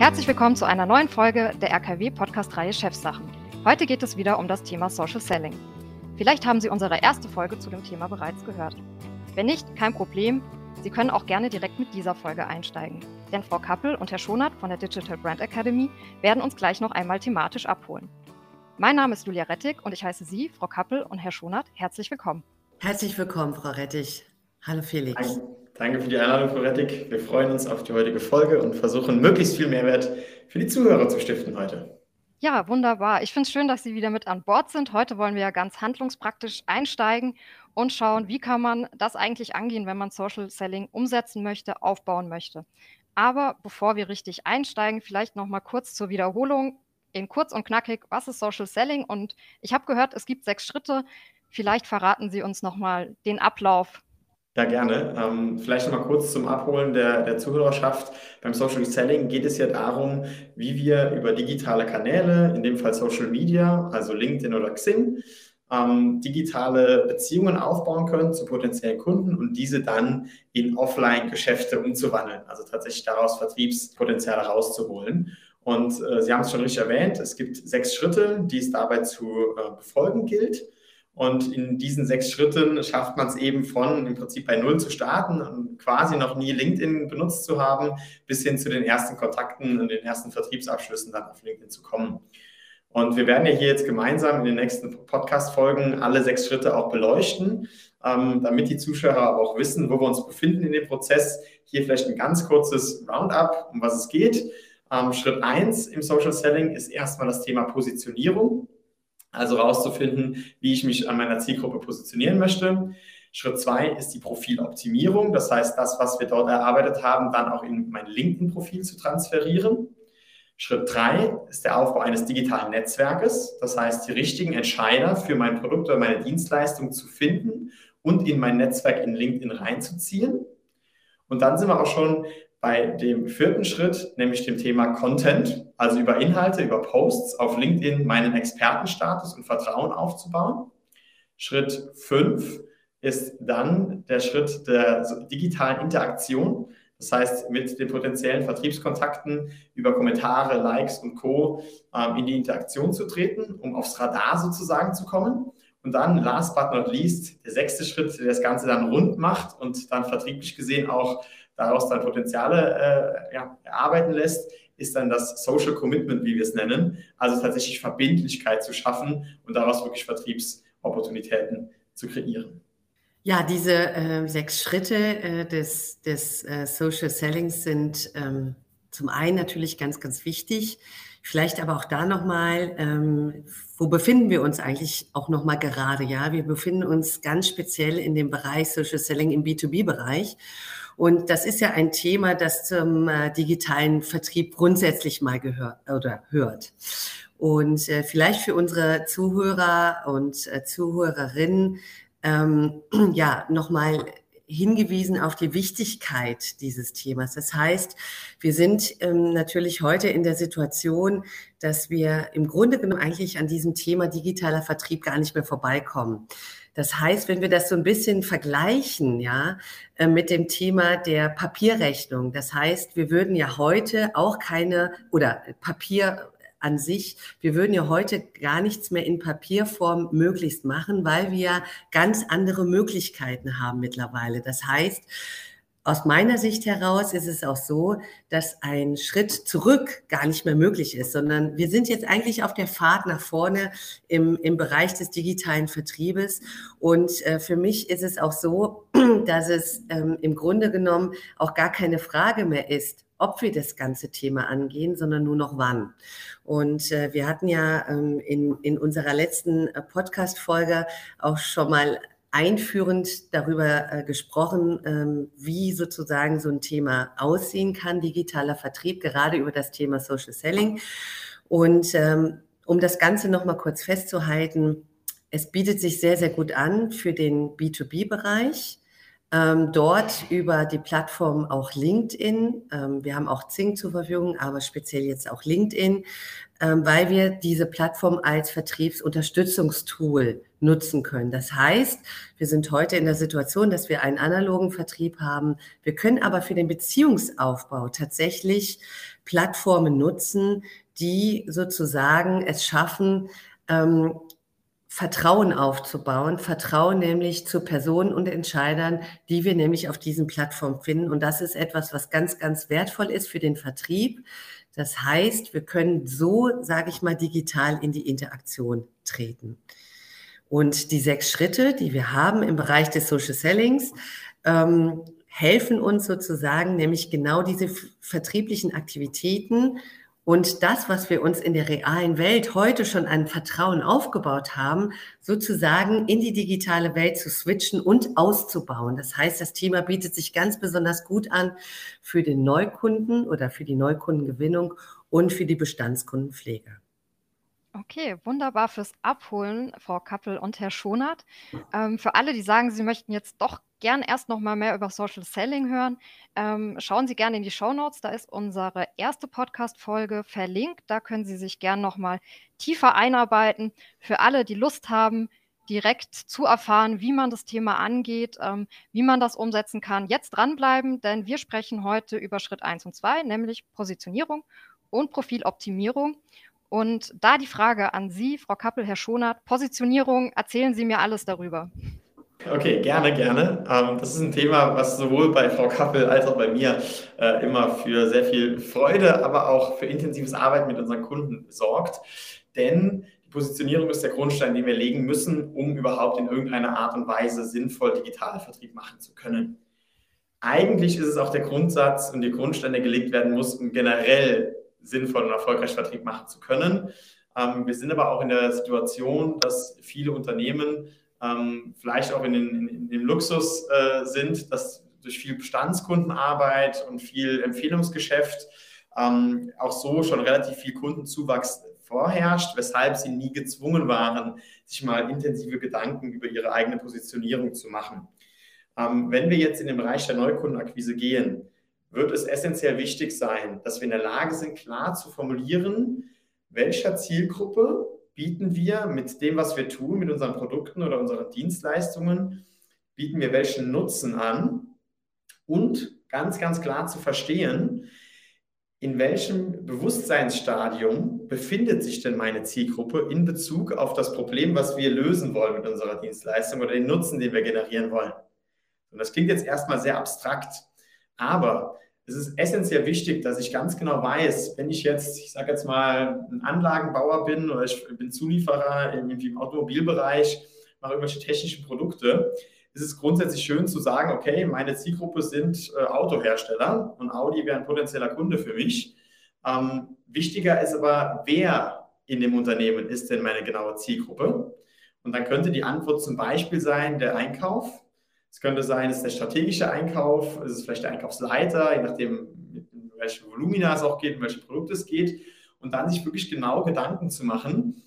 Herzlich willkommen zu einer neuen Folge der RKW-Podcast-Reihe Chefsachen. Heute geht es wieder um das Thema Social Selling. Vielleicht haben Sie unsere erste Folge zu dem Thema bereits gehört. Wenn nicht, kein Problem. Sie können auch gerne direkt mit dieser Folge einsteigen. Denn Frau Kappel und Herr Schonert von der Digital Brand Academy werden uns gleich noch einmal thematisch abholen. Mein Name ist Julia Rettig und ich heiße Sie, Frau Kappel und Herr Schonert, herzlich willkommen. Herzlich willkommen, Frau Rettig. Hallo Felix. Danke, danke für die Einladung, Frau Rettig. Wir freuen uns auf die heutige Folge und versuchen möglichst viel Mehrwert für die Zuhörer zu stiften heute. Ja, wunderbar. Ich finde es schön, dass Sie wieder mit an Bord sind. Heute wollen wir ja ganz handlungspraktisch einsteigen und schauen, wie kann man das eigentlich angehen, wenn man Social Selling umsetzen möchte, aufbauen möchte. Aber bevor wir richtig einsteigen, vielleicht noch mal kurz zur Wiederholung in kurz und knackig, was ist Social Selling? Und ich habe gehört, es gibt sechs Schritte. Vielleicht verraten Sie uns nochmal den Ablauf. Ja, gerne. Ähm, vielleicht nochmal kurz zum Abholen der, der Zuhörerschaft. Beim Social Selling geht es ja darum, wie wir über digitale Kanäle, in dem Fall Social Media, also LinkedIn oder Xing, ähm, digitale Beziehungen aufbauen können zu potenziellen Kunden und diese dann in Offline-Geschäfte umzuwandeln. Also tatsächlich daraus Vertriebspotenziale rauszuholen. Und äh, Sie haben es schon richtig erwähnt, es gibt sechs Schritte, die es dabei zu äh, befolgen gilt. Und in diesen sechs Schritten schafft man es eben von im Prinzip bei Null zu starten und quasi noch nie LinkedIn benutzt zu haben, bis hin zu den ersten Kontakten und den ersten Vertriebsabschlüssen dann auf LinkedIn zu kommen. Und wir werden ja hier jetzt gemeinsam in den nächsten Podcast-Folgen alle sechs Schritte auch beleuchten, ähm, damit die Zuschauer aber auch wissen, wo wir uns befinden in dem Prozess. Hier vielleicht ein ganz kurzes Roundup, um was es geht. Ähm, Schritt eins im Social Selling ist erstmal das Thema Positionierung. Also herauszufinden, wie ich mich an meiner Zielgruppe positionieren möchte. Schritt zwei ist die Profiloptimierung. Das heißt, das, was wir dort erarbeitet haben, dann auch in mein LinkedIn-Profil zu transferieren. Schritt drei ist der Aufbau eines digitalen Netzwerkes. Das heißt, die richtigen Entscheider für mein Produkt oder meine Dienstleistung zu finden und in mein Netzwerk in LinkedIn reinzuziehen. Und dann sind wir auch schon bei dem vierten Schritt, nämlich dem Thema Content, also über Inhalte, über Posts auf LinkedIn meinen Expertenstatus und Vertrauen aufzubauen. Schritt fünf ist dann der Schritt der digitalen Interaktion. Das heißt, mit den potenziellen Vertriebskontakten über Kommentare, Likes und Co. Ähm, in die Interaktion zu treten, um aufs Radar sozusagen zu kommen. Und dann, last but not least, der sechste Schritt, der das Ganze dann rund macht und dann vertrieblich gesehen auch daraus dann Potenziale äh, ja, erarbeiten lässt, ist dann das Social Commitment, wie wir es nennen, also tatsächlich Verbindlichkeit zu schaffen und daraus wirklich Vertriebsopportunitäten zu kreieren. Ja, diese äh, sechs Schritte äh, des, des äh, Social Sellings sind ähm, zum einen natürlich ganz, ganz wichtig. Vielleicht aber auch da nochmal, ähm, wo befinden wir uns eigentlich auch nochmal gerade? Ja, wir befinden uns ganz speziell in dem Bereich Social Selling im B2B-Bereich. Und das ist ja ein Thema, das zum äh, digitalen Vertrieb grundsätzlich mal gehört oder hört. Und äh, vielleicht für unsere Zuhörer und äh, Zuhörerinnen ähm, ja nochmal hingewiesen auf die Wichtigkeit dieses Themas. Das heißt, wir sind ähm, natürlich heute in der Situation, dass wir im Grunde genommen eigentlich an diesem Thema digitaler Vertrieb gar nicht mehr vorbeikommen. Das heißt, wenn wir das so ein bisschen vergleichen, ja, äh, mit dem Thema der Papierrechnung, das heißt, wir würden ja heute auch keine oder Papier an sich, wir würden ja heute gar nichts mehr in Papierform möglichst machen, weil wir ganz andere Möglichkeiten haben mittlerweile. Das heißt, aus meiner Sicht heraus ist es auch so, dass ein Schritt zurück gar nicht mehr möglich ist, sondern wir sind jetzt eigentlich auf der Fahrt nach vorne im, im Bereich des digitalen Vertriebes. Und äh, für mich ist es auch so, dass es ähm, im Grunde genommen auch gar keine Frage mehr ist, ob wir das ganze Thema angehen, sondern nur noch wann. Und äh, wir hatten ja ähm, in, in unserer letzten äh, Podcast-Folge auch schon mal einführend darüber äh, gesprochen, ähm, wie sozusagen so ein Thema aussehen kann, digitaler Vertrieb, gerade über das Thema Social Selling. Und ähm, um das Ganze nochmal kurz festzuhalten, es bietet sich sehr, sehr gut an für den B2B-Bereich. Ähm, dort über die Plattform auch LinkedIn. Ähm, wir haben auch Zing zur Verfügung, aber speziell jetzt auch LinkedIn, ähm, weil wir diese Plattform als Vertriebsunterstützungstool nutzen können. Das heißt, wir sind heute in der Situation, dass wir einen analogen Vertrieb haben. Wir können aber für den Beziehungsaufbau tatsächlich Plattformen nutzen, die sozusagen es schaffen, ähm, Vertrauen aufzubauen, Vertrauen nämlich zu Personen und Entscheidern, die wir nämlich auf diesen Plattformen finden. Und das ist etwas, was ganz, ganz wertvoll ist für den Vertrieb. Das heißt, wir können so, sage ich mal, digital in die Interaktion treten. Und die sechs Schritte, die wir haben im Bereich des Social Sellings, ähm, helfen uns sozusagen, nämlich genau diese vertrieblichen Aktivitäten und das, was wir uns in der realen Welt heute schon an Vertrauen aufgebaut haben, sozusagen in die digitale Welt zu switchen und auszubauen. Das heißt, das Thema bietet sich ganz besonders gut an für den Neukunden oder für die Neukundengewinnung und für die Bestandskundenpflege. Okay, wunderbar fürs Abholen, Frau Kappel und Herr Schonert. Ähm, für alle, die sagen, sie möchten jetzt doch gern erst noch mal mehr über Social Selling hören, ähm, schauen Sie gerne in die Show Notes. Da ist unsere erste Podcast-Folge verlinkt. Da können Sie sich gern noch mal tiefer einarbeiten. Für alle, die Lust haben, direkt zu erfahren, wie man das Thema angeht, ähm, wie man das umsetzen kann, jetzt dranbleiben, denn wir sprechen heute über Schritt 1 und 2, nämlich Positionierung und Profiloptimierung. Und da die Frage an Sie, Frau Kappel, Herr Schonert, Positionierung, erzählen Sie mir alles darüber. Okay, gerne, gerne. Ähm, das ist ein Thema, was sowohl bei Frau Kappel als auch bei mir äh, immer für sehr viel Freude, aber auch für intensives Arbeiten mit unseren Kunden sorgt. Denn die Positionierung ist der Grundstein, den wir legen müssen, um überhaupt in irgendeiner Art und Weise sinnvoll digitalen Vertrieb machen zu können. Eigentlich ist es auch der Grundsatz und die Grundsteine gelegt werden muss, um generell sinnvoll und erfolgreich Vertrieb machen zu können. Ähm, wir sind aber auch in der Situation, dass viele Unternehmen ähm, vielleicht auch in, den, in, dem Luxus äh, sind, dass durch viel Bestandskundenarbeit und viel Empfehlungsgeschäft ähm, auch so schon relativ viel Kundenzuwachs vorherrscht, weshalb sie nie gezwungen waren, sich mal intensive Gedanken über ihre eigene Positionierung zu machen. Ähm, wenn wir jetzt in den Bereich der Neukundenakquise gehen, wird es essentiell wichtig sein, dass wir in der Lage sind, klar zu formulieren, welcher Zielgruppe bieten wir mit dem, was wir tun, mit unseren Produkten oder unseren Dienstleistungen, bieten wir welchen Nutzen an und ganz, ganz klar zu verstehen, in welchem Bewusstseinsstadium befindet sich denn meine Zielgruppe in Bezug auf das Problem, was wir lösen wollen mit unserer Dienstleistung oder den Nutzen, den wir generieren wollen. Und das klingt jetzt erstmal sehr abstrakt, aber es ist essentiell wichtig, dass ich ganz genau weiß, wenn ich jetzt, ich sage jetzt mal, ein Anlagenbauer bin oder ich bin Zulieferer irgendwie im Automobilbereich, mache irgendwelche technischen Produkte, ist es grundsätzlich schön zu sagen, okay, meine Zielgruppe sind äh, Autohersteller und Audi wäre ein potenzieller Kunde für mich. Ähm, wichtiger ist aber, wer in dem Unternehmen ist denn meine genaue Zielgruppe? Und dann könnte die Antwort zum Beispiel sein, der Einkauf es könnte sein, es ist der strategische Einkauf, es ist vielleicht der Einkaufsleiter, je nachdem, in welche Volumina es auch geht, in welche Produkte es geht. Und dann sich wirklich genau Gedanken zu machen,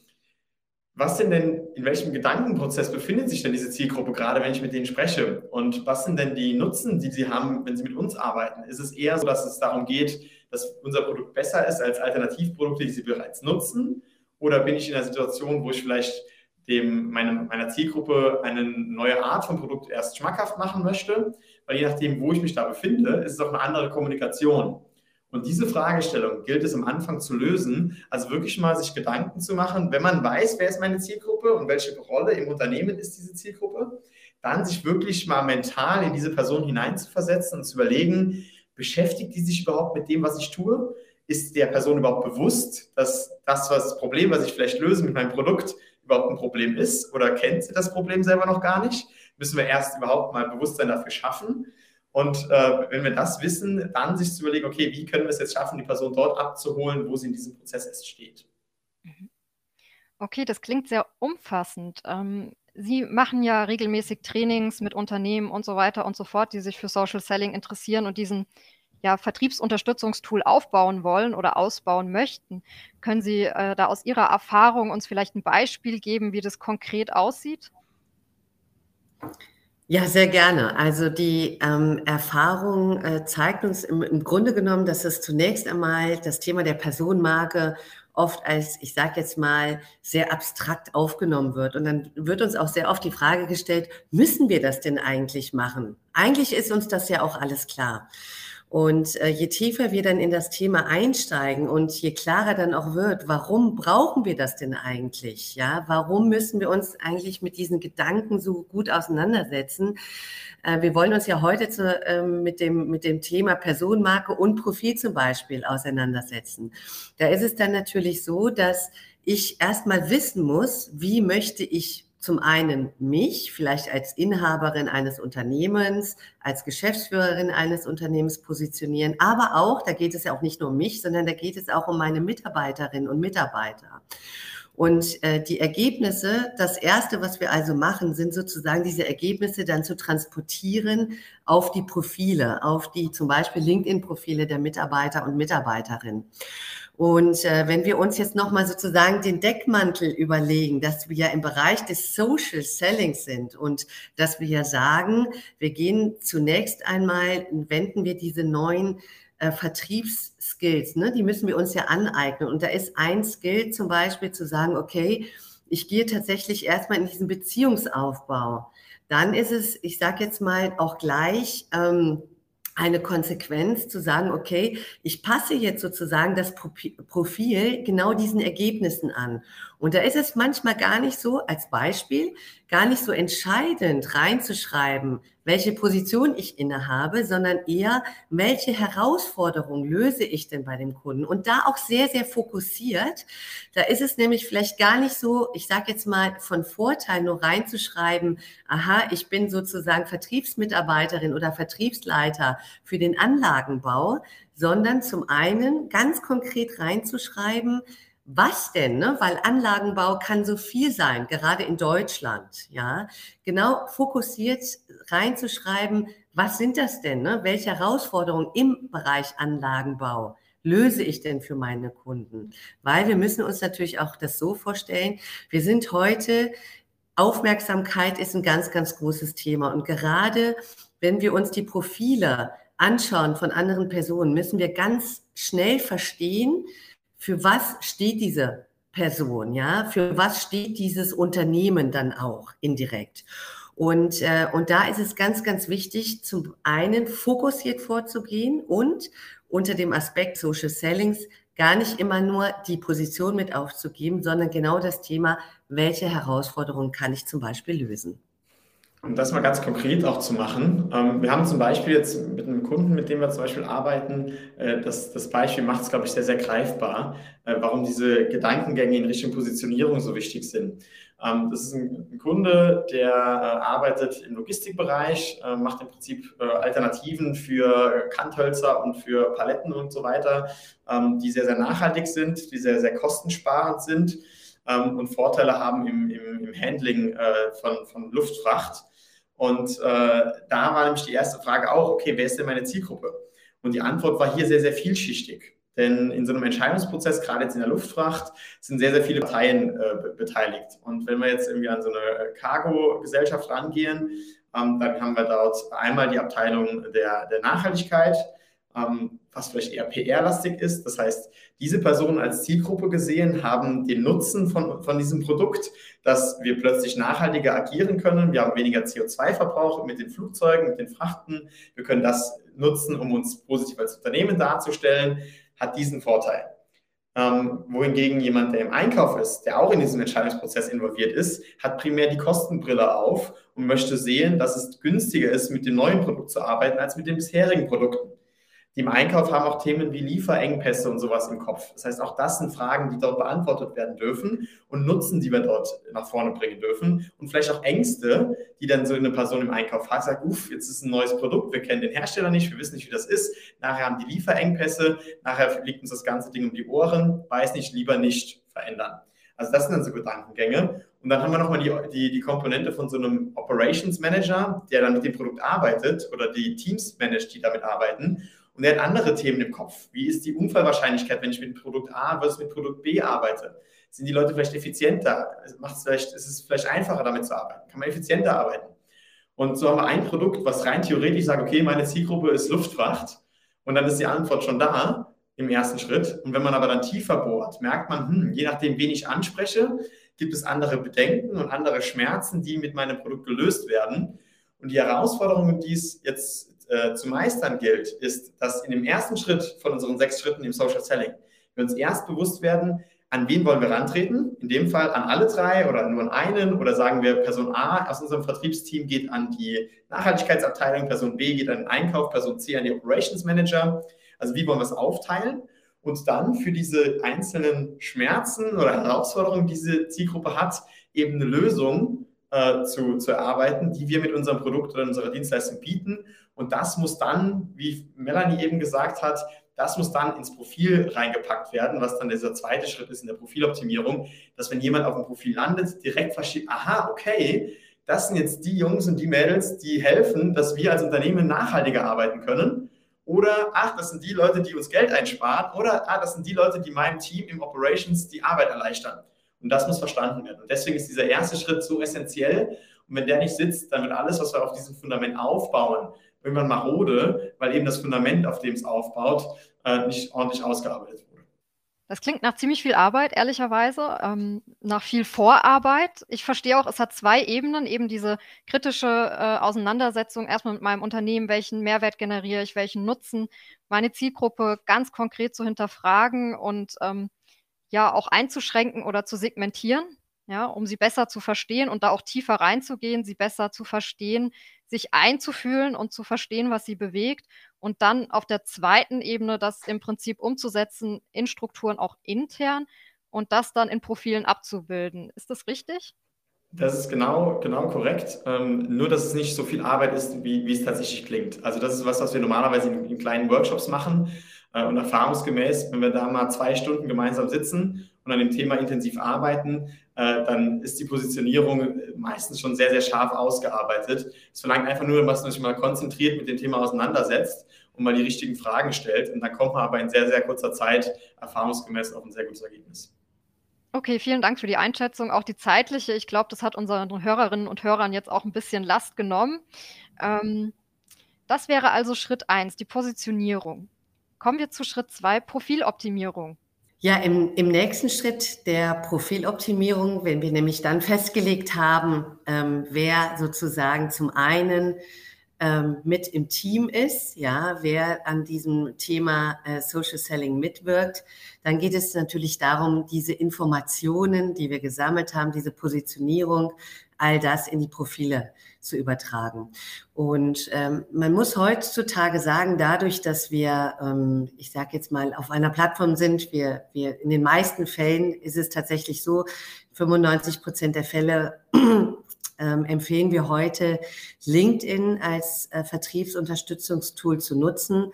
was sind denn, in welchem Gedankenprozess befindet sich denn diese Zielgruppe gerade, wenn ich mit denen spreche? Und was sind denn die Nutzen, die sie haben, wenn sie mit uns arbeiten? Ist es eher so, dass es darum geht, dass unser Produkt besser ist als Alternativprodukte, die sie bereits nutzen? Oder bin ich in einer Situation, wo ich vielleicht dem, meine, meiner Zielgruppe eine neue Art von Produkt erst schmackhaft machen möchte, weil je nachdem, wo ich mich da befinde, ist es auch eine andere Kommunikation. Und diese Fragestellung gilt es am Anfang zu lösen, also wirklich mal sich Gedanken zu machen, wenn man weiß, wer ist meine Zielgruppe und welche Rolle im Unternehmen ist diese Zielgruppe, dann sich wirklich mal mental in diese Person hineinzuversetzen und zu überlegen, beschäftigt die sich überhaupt mit dem, was ich tue? Ist der Person überhaupt bewusst, dass das, was das Problem, was ich vielleicht löse mit meinem Produkt, überhaupt ein Problem ist oder kennt sie das Problem selber noch gar nicht, müssen wir erst überhaupt mal Bewusstsein dafür schaffen. Und äh, wenn wir das wissen, dann sich zu überlegen, okay, wie können wir es jetzt schaffen, die Person dort abzuholen, wo sie in diesem Prozess erst steht. Mhm. Okay, das klingt sehr umfassend. Ähm, sie machen ja regelmäßig Trainings mit Unternehmen und so weiter und so fort, die sich für Social Selling interessieren und diesen ja, Vertriebsunterstützungstool aufbauen wollen oder ausbauen möchten. Können Sie äh, da aus Ihrer Erfahrung uns vielleicht ein Beispiel geben, wie das konkret aussieht? Ja, sehr gerne. Also die ähm, Erfahrung äh, zeigt uns im, im, Grunde genommen, dass es zunächst einmal das Thema der Personenmarke oft als, ich sage jetzt mal, sehr abstrakt aufgenommen wird. Und dann wird uns auch sehr oft die Frage gestellt, müssen wir das denn eigentlich machen? Eigentlich ist uns das ja auch alles klar. Und äh, je tiefer wir dann in das Thema einsteigen und je klarer dann auch wird, warum brauchen wir das denn eigentlich? Ja, warum müssen wir uns eigentlich mit diesen Gedanken so gut auseinandersetzen? Äh, wir wollen uns ja heute zu, äh, mit, dem, mit dem Thema Personenmarke und Profil zum Beispiel auseinandersetzen. Da ist es dann natürlich so, dass ich erstmal wissen muss, wie möchte ich zum einen mich, vielleicht als Inhaberin eines Unternehmens, als Geschäftsführerin eines Unternehmens positionieren, aber auch, da geht es ja auch nicht nur um mich, sondern da geht es auch um meine Mitarbeiterinnen und Mitarbeiter. Und äh, die Ergebnisse, das Erste, was wir also machen, sind sozusagen diese Ergebnisse dann zu transportieren auf die Profile, auf die zum Beispiel LinkedIn-Profile der Mitarbeiter und Mitarbeiterinnen. Und äh, wenn wir uns jetzt nochmal sozusagen den Deckmantel überlegen, dass wir ja im Bereich des Social Selling sind und dass wir ja sagen, wir gehen zunächst einmal, wenden wir diese neuen äh, Vertriebsskills, ne, die müssen wir uns ja aneignen. Und da ist ein Skill zum Beispiel zu sagen, okay, ich gehe tatsächlich erstmal in diesen Beziehungsaufbau. Dann ist es, ich sage jetzt mal auch gleich, ähm, eine Konsequenz zu sagen, okay, ich passe jetzt sozusagen das Profil genau diesen Ergebnissen an. Und da ist es manchmal gar nicht so, als Beispiel, gar nicht so entscheidend reinzuschreiben, welche Position ich innehabe, sondern eher, welche Herausforderung löse ich denn bei dem Kunden? Und da auch sehr, sehr fokussiert. Da ist es nämlich vielleicht gar nicht so, ich sage jetzt mal, von Vorteil nur reinzuschreiben, aha, ich bin sozusagen Vertriebsmitarbeiterin oder Vertriebsleiter für den Anlagenbau, sondern zum einen ganz konkret reinzuschreiben, was denn? Ne? Weil Anlagenbau kann so viel sein, gerade in Deutschland. Ja, genau fokussiert reinzuschreiben, was sind das denn? Ne? Welche Herausforderungen im Bereich Anlagenbau löse ich denn für meine Kunden? Weil wir müssen uns natürlich auch das so vorstellen. Wir sind heute Aufmerksamkeit ist ein ganz, ganz großes Thema. Und gerade wenn wir uns die Profile anschauen von anderen Personen, müssen wir ganz schnell verstehen, für was steht diese Person, ja, für was steht dieses Unternehmen dann auch indirekt. Und, äh, und da ist es ganz, ganz wichtig, zum einen fokussiert vorzugehen und unter dem Aspekt Social Sellings gar nicht immer nur die Position mit aufzugeben, sondern genau das Thema, welche Herausforderungen kann ich zum Beispiel lösen. Um das mal ganz konkret auch zu machen. Ähm, wir haben zum Beispiel jetzt mit einem Kunden, mit dem wir zum Beispiel arbeiten, äh, das, das Beispiel macht es, glaube ich, sehr, sehr greifbar, äh, warum diese Gedankengänge in Richtung Positionierung so wichtig sind. Ähm, das ist ein, Kunde, der äh, arbeitet im Logistikbereich, macht im Prinzip Alternativen für Kanthölzer und für Paletten und so weiter, ähm, die sehr, sehr nachhaltig sind, die sehr, sehr kostensparend sind und Vorteile haben im, im, im Handling von, von Luftfracht. Und äh, da war nämlich die erste Frage auch, okay, wer ist denn meine Zielgruppe? Und die Antwort war hier sehr, sehr vielschichtig. Denn in so einem Entscheidungsprozess, gerade jetzt in der Luftfracht, sind sehr, sehr viele Parteien äh, beteiligt. Und wenn wir jetzt irgendwie an so eine Cargo-Gesellschaft rangehen, ähm, dann haben wir dort einmal die Abteilung der, der Nachhaltigkeit, ähm, was vielleicht eher PR-lastig ist. Das heißt, diese Personen als Zielgruppe gesehen haben den Nutzen von, von diesem Produkt, dass wir plötzlich nachhaltiger agieren können. Wir haben weniger CO2-Verbrauch mit den Flugzeugen, mit den Frachten. Wir können das nutzen, um uns positiv als Unternehmen darzustellen, hat diesen Vorteil. Ähm, wohingegen jemand, der im Einkauf ist, der auch in diesem Entscheidungsprozess involviert ist, hat primär die Kostenbrille auf und möchte sehen, dass es günstiger ist, mit dem neuen Produkt zu arbeiten, als mit den bisherigen Produkten. Die im Einkauf haben auch Themen wie Lieferengpässe und sowas im Kopf. Das heißt, auch das sind Fragen, die dort beantwortet werden dürfen und Nutzen, die wir dort nach vorne bringen dürfen. Und vielleicht auch Ängste, die dann so eine Person im Einkauf hat, sagt, uff, jetzt ist ein neues Produkt, wir kennen den Hersteller nicht, wir wissen nicht, wie das ist. Nachher haben die Lieferengpässe, nachher liegt uns das ganze Ding um die Ohren, weiß nicht, lieber nicht verändern. Also das sind dann so Gedankengänge. Und dann haben wir nochmal die, die, die Komponente von so einem Operations Manager, der dann mit dem Produkt arbeitet oder die Teams managt, die damit arbeiten und er hat andere Themen im Kopf. Wie ist die Unfallwahrscheinlichkeit, wenn ich mit Produkt A versus mit Produkt B arbeite? Sind die Leute vielleicht effizienter? Macht es vielleicht, ist es vielleicht einfacher, damit zu arbeiten? Kann man effizienter arbeiten? Und so haben wir ein Produkt, was rein theoretisch sagt, okay, meine Zielgruppe ist Luftfracht. Und dann ist die Antwort schon da im ersten Schritt. Und wenn man aber dann tiefer bohrt, merkt man, hm, je nachdem, wen ich anspreche, gibt es andere Bedenken und andere Schmerzen, die mit meinem Produkt gelöst werden. Und die Herausforderung, die es jetzt äh, zu meistern gilt, ist, dass in dem ersten Schritt von unseren sechs Schritten im Social Selling wir uns erst bewusst werden, an wen wollen wir rantreten? In dem Fall an alle drei oder nur an einen oder sagen wir, Person A aus unserem Vertriebsteam geht an die Nachhaltigkeitsabteilung, Person B geht an den Einkauf, Person C an die Operations Manager. Also wie wollen wir es aufteilen? Und dann für diese einzelnen Schmerzen oder Herausforderungen, die diese Zielgruppe hat, eben eine Lösung äh, zu, zu erarbeiten, die wir mit unserem Produkt oder unserer Dienstleistung bieten. Und das muss dann, wie Melanie eben gesagt hat, das muss dann ins Profil reingepackt werden, was dann dieser zweite Schritt ist in der Profiloptimierung, dass wenn jemand auf dem Profil landet, direkt versteht, aha, okay, das sind jetzt die Jungs und die Mädels, die helfen, dass wir als Unternehmen nachhaltiger arbeiten können. Oder, ach, das sind die Leute, die uns Geld einsparen. Oder, ah, das sind die Leute, die meinem Team im Operations die Arbeit erleichtern. Und das muss verstanden werden. Und deswegen ist dieser erste Schritt so essentiell. Und wenn der nicht sitzt, dann wird alles, was wir auf diesem Fundament aufbauen, irgendwann marode, weil eben das Fundament, auf dem es aufbaut, äh, nicht ordentlich ausgearbeitet wurde. Das klingt nach ziemlich viel Arbeit, ehrlicherweise, ähm, nach viel Vorarbeit. Ich verstehe auch, es hat zwei Ebenen, eben diese kritische äh, Auseinandersetzung erstmal mit meinem Unternehmen, welchen Mehrwert generiere ich, welchen Nutzen, meine Zielgruppe ganz konkret zu hinterfragen und ähm, ja auch einzuschränken oder zu segmentieren, ja, um sie besser zu verstehen und da auch tiefer reinzugehen, sie besser zu verstehen, sich einzufühlen und zu verstehen, was sie bewegt und dann auf der zweiten Ebene das im Prinzip umzusetzen in Strukturen auch intern und das dann in Profilen abzubilden. Ist das richtig? Das ist genau, genau korrekt. Ähm, nur, dass es nicht so viel Arbeit ist, wie, wie es tatsächlich klingt. Also das ist was, was wir normalerweise in, in kleinen Workshops machen. Äh, und erfahrungsgemäß, wenn wir da mal zwei Stunden gemeinsam sitzen und an dem Thema intensiv arbeiten, äh, dann ist die Positionierung meistens schon sehr, sehr scharf ausgearbeitet. Es verlangt einfach nur, dass man sich mal konzentriert mit dem Thema auseinandersetzt und mal die richtigen Fragen stellt. Und dann kommt man aber in sehr, sehr kurzer Zeit erfahrungsgemäß auf ein sehr gutes Ergebnis. Okay, vielen Dank für die Einschätzung, auch die zeitliche. Ich glaube, das hat unseren Hörerinnen und Hörern jetzt auch ein bisschen Last genommen. Ähm, das wäre also Schritt 1, die Positionierung. Kommen wir zu Schritt 2, Profiloptimierung. Ja, im, im nächsten Schritt der Profiloptimierung, wenn wir nämlich dann festgelegt haben, ähm, wer sozusagen zum einen ähm, mit im Team ist, ja, wer an diesem Thema äh, Social Selling mitwirkt, dann geht es natürlich darum, diese Informationen, die wir gesammelt haben, diese Positionierung, all das in die Profile zu übertragen. Und ähm, man muss heutzutage sagen, dadurch, dass wir, ähm, ich sage jetzt mal, auf einer Plattform sind, wir, wir in den meisten Fällen ist es tatsächlich so, 95 Prozent der Fälle ähm, empfehlen wir heute, LinkedIn als äh, Vertriebsunterstützungstool zu nutzen.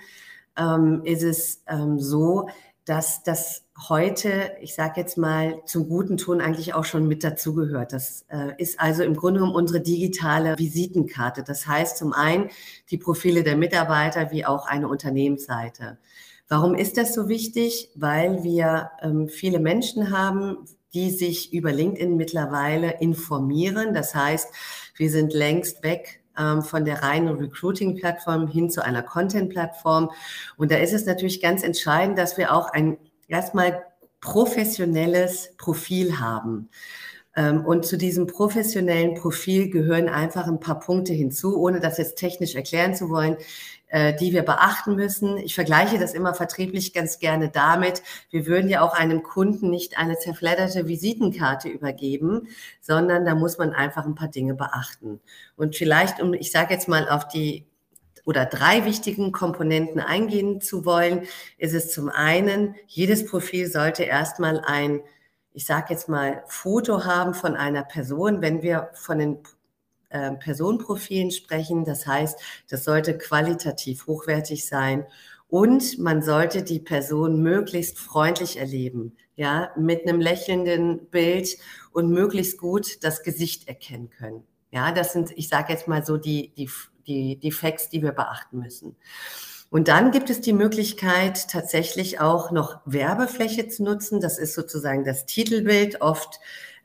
Ähm, ist es ähm, so, dass das heute, ich sage jetzt mal, zum guten Ton eigentlich auch schon mit dazugehört. Das äh, ist also im Grunde genommen unsere digitale Visitenkarte. Das heißt zum einen die Profile der Mitarbeiter wie auch eine Unternehmensseite. Warum ist das so wichtig? Weil wir ähm, viele Menschen haben, die sich über LinkedIn mittlerweile informieren. Das heißt, wir sind längst weg von der reinen Recruiting-Plattform hin zu einer Content-Plattform. Und da ist es natürlich ganz entscheidend, dass wir auch ein erstmal professionelles Profil haben. Ähm, und zu diesem professionellen Profil gehören einfach ein paar Punkte hinzu, ohne das jetzt technisch erklären zu wollen, die wir beachten müssen. Ich vergleiche das immer vertrieblich ganz gerne damit, wir würden ja auch einem Kunden nicht eine zerfledderte Visitenkarte übergeben, sondern da muss man einfach ein paar Dinge beachten. Und vielleicht, um, ich sage jetzt mal, auf die oder drei wichtigen Komponenten eingehen zu wollen, ist es zum einen, jedes Profil sollte erstmal ein ich sage jetzt mal, Foto haben von einer Person, wenn wir von den äh, Personenprofilen sprechen. Das heißt, das sollte qualitativ hochwertig sein und man sollte die Person möglichst freundlich erleben, ja, mit einem lächelnden Bild und möglichst gut das Gesicht erkennen können. Ja, das sind, ich sage jetzt mal so die, die, die, die Facts, die wir beachten müssen. Und dann gibt es die Möglichkeit, tatsächlich auch noch Werbefläche zu nutzen. Das ist sozusagen das Titelbild, oft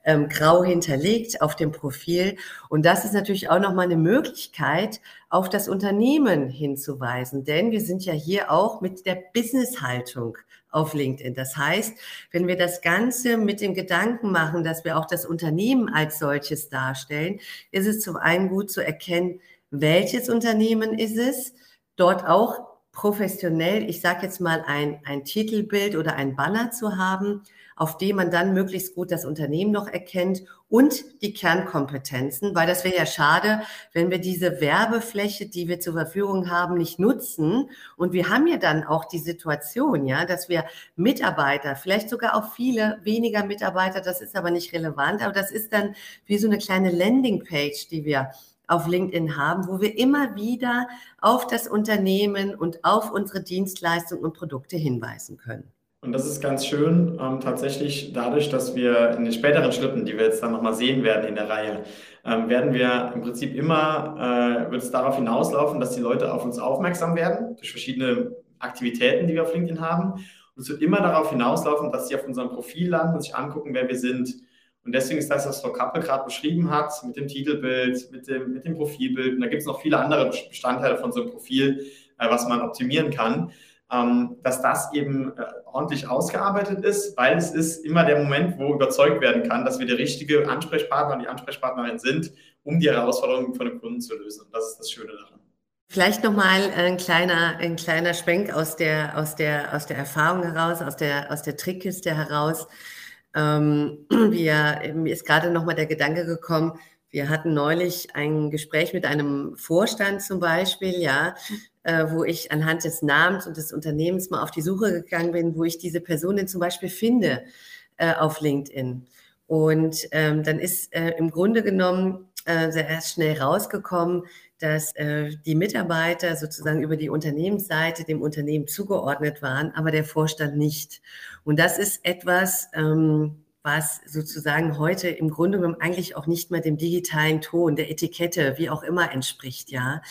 ähm, grau hinterlegt auf dem Profil. Und das ist natürlich auch nochmal eine Möglichkeit, auf das Unternehmen hinzuweisen. Denn wir sind ja hier auch mit der Businesshaltung auf LinkedIn. Das heißt, wenn wir das Ganze mit dem Gedanken machen, dass wir auch das Unternehmen als solches darstellen, ist es zum einen gut zu erkennen, welches Unternehmen ist es, dort auch professionell, ich sage jetzt mal, ein, ein Titelbild oder ein Banner zu haben, auf dem man dann möglichst gut das Unternehmen noch erkennt und die Kernkompetenzen, weil das wäre ja schade, wenn wir diese Werbefläche, die wir zur Verfügung haben, nicht nutzen. Und wir haben ja dann auch die Situation, ja, dass wir Mitarbeiter, vielleicht sogar auch viele weniger Mitarbeiter, das ist aber nicht relevant, aber das ist dann wie so eine kleine Landingpage, die wir auf LinkedIn haben, wo wir immer wieder auf das Unternehmen und auf unsere Dienstleistungen und Produkte hinweisen können. Und das ist ganz schön, ähm, tatsächlich dadurch, dass wir in den späteren Schritten, die wir jetzt dann nochmal sehen werden in der Reihe, ähm, werden wir im Prinzip immer, äh, wird es darauf hinauslaufen, dass die Leute auf uns aufmerksam werden, durch verschiedene Aktivitäten, die wir auf LinkedIn haben. Und es wird immer darauf hinauslaufen, dass sie auf unserem Profil landen und sich angucken, wer wir sind. Und deswegen ist das, was Frau Kappe gerade beschrieben hat, mit dem Titelbild, mit dem, mit dem Profilbild. Und da gibt es noch viele andere Bestandteile von so einem Profil, äh, was man optimieren kann, ähm, dass das eben äh, ordentlich ausgearbeitet ist, weil es ist immer der Moment, wo überzeugt werden kann, dass wir der richtige Ansprechpartner und die Ansprechpartnerin sind, um die Herausforderungen von dem Kunden zu lösen. Und das ist das Schöne daran. Vielleicht nochmal ein kleiner, ein kleiner Schwenk aus der, aus, der, aus der Erfahrung heraus, aus der, aus der Trickkiste heraus. Ähm, wir, mir ist gerade nochmal der Gedanke gekommen, wir hatten neulich ein Gespräch mit einem Vorstand zum Beispiel, ja, äh, wo ich anhand des Namens und des Unternehmens mal auf die Suche gegangen bin, wo ich diese Personen zum Beispiel finde äh, auf LinkedIn. Und ähm, dann ist äh, im Grunde genommen äh, sehr schnell rausgekommen, dass äh, die Mitarbeiter sozusagen über die Unternehmensseite dem Unternehmen zugeordnet waren, aber der Vorstand nicht. Und das ist etwas, ähm, was sozusagen heute im Grunde genommen eigentlich auch nicht mehr dem digitalen Ton, der Etikette, wie auch immer entspricht, ja.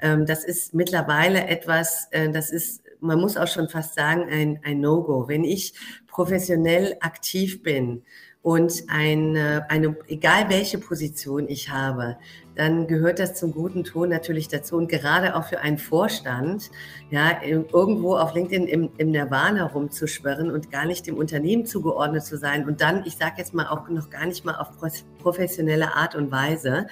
Ähm, das ist mittlerweile etwas, äh, das ist, man muss auch schon fast sagen, ein, ein No-Go. Wenn ich professionell aktiv bin, und eine, eine, egal welche Position ich habe, dann gehört das zum guten Ton natürlich dazu und gerade auch für einen Vorstand, ja, irgendwo auf LinkedIn im, im Nirvana rumzuschwirren und gar nicht dem Unternehmen zugeordnet zu sein und dann, ich sage jetzt mal auch noch gar nicht mal auf professionelle Art und Weise.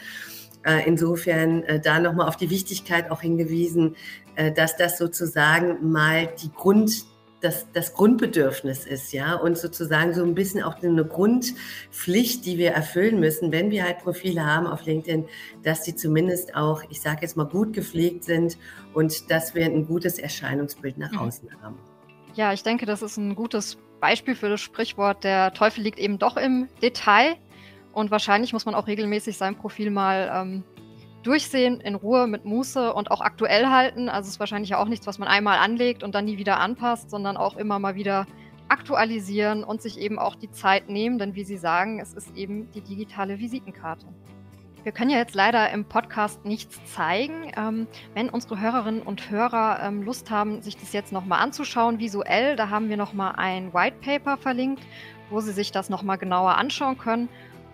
Äh, insofern äh, da nochmal auf die Wichtigkeit auch hingewiesen, äh, dass das sozusagen mal die Grund das, das Grundbedürfnis ist, ja, und sozusagen so ein bisschen auch eine Grundpflicht, die wir erfüllen müssen, wenn wir halt Profile haben auf LinkedIn, dass sie zumindest auch, ich sage jetzt mal, gut gepflegt sind und dass wir ein gutes Erscheinungsbild nach mhm. außen haben. Ja, ich denke, das ist ein gutes Beispiel für das Sprichwort, der Teufel liegt eben doch im Detail. Und wahrscheinlich muss man auch regelmäßig sein Profil mal ähm, durchsehen, in Ruhe mit Muße und auch aktuell halten. Also es ist wahrscheinlich auch nichts, was man einmal anlegt und dann nie wieder anpasst, sondern auch immer mal wieder aktualisieren und sich eben auch die Zeit nehmen, denn wie Sie sagen, es ist eben die digitale Visitenkarte. Wir können ja jetzt leider im Podcast nichts zeigen. Ähm, wenn unsere Hörerinnen und Hörer ähm, Lust haben, sich das jetzt nochmal anzuschauen, visuell, da haben wir nochmal ein White Paper verlinkt, wo Sie sich das nochmal genauer anschauen können.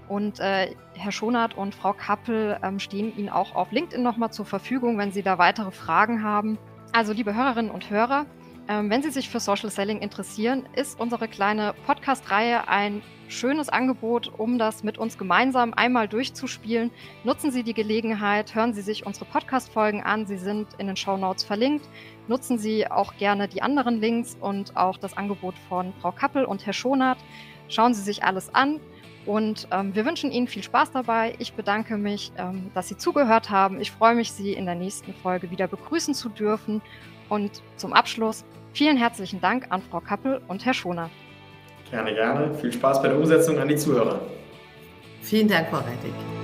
Und äh, Herr Schonert und Frau Kappel ähm, stehen Ihnen auch auf LinkedIn nochmal zur Verfügung, wenn Sie da weitere Fragen haben. Also, liebe Hörerinnen und Hörer, ähm, wenn Sie sich für Social Selling interessieren, ist unsere kleine Podcast-Reihe ein schönes Angebot, um das mit uns gemeinsam einmal durchzuspielen. Nutzen Sie die Gelegenheit, hören Sie sich unsere Podcast-Folgen an. Sie sind in den Show Notes verlinkt. Nutzen Sie auch gerne die anderen Links und auch das Angebot von Frau Kappel und Herr Schonert. Schauen Sie sich alles an. Und ähm, wir wünschen Ihnen viel Spaß dabei. Ich bedanke mich, ähm, dass Sie zugehört haben. Ich freue mich, Sie in der nächsten Folge wieder begrüßen zu dürfen. Und zum Abschluss vielen herzlichen Dank an Frau Kappel und Herr Schoner. Gerne, gerne. Viel Spaß bei der Umsetzung an die Zuhörer. Vielen Dank, Frau Reitig.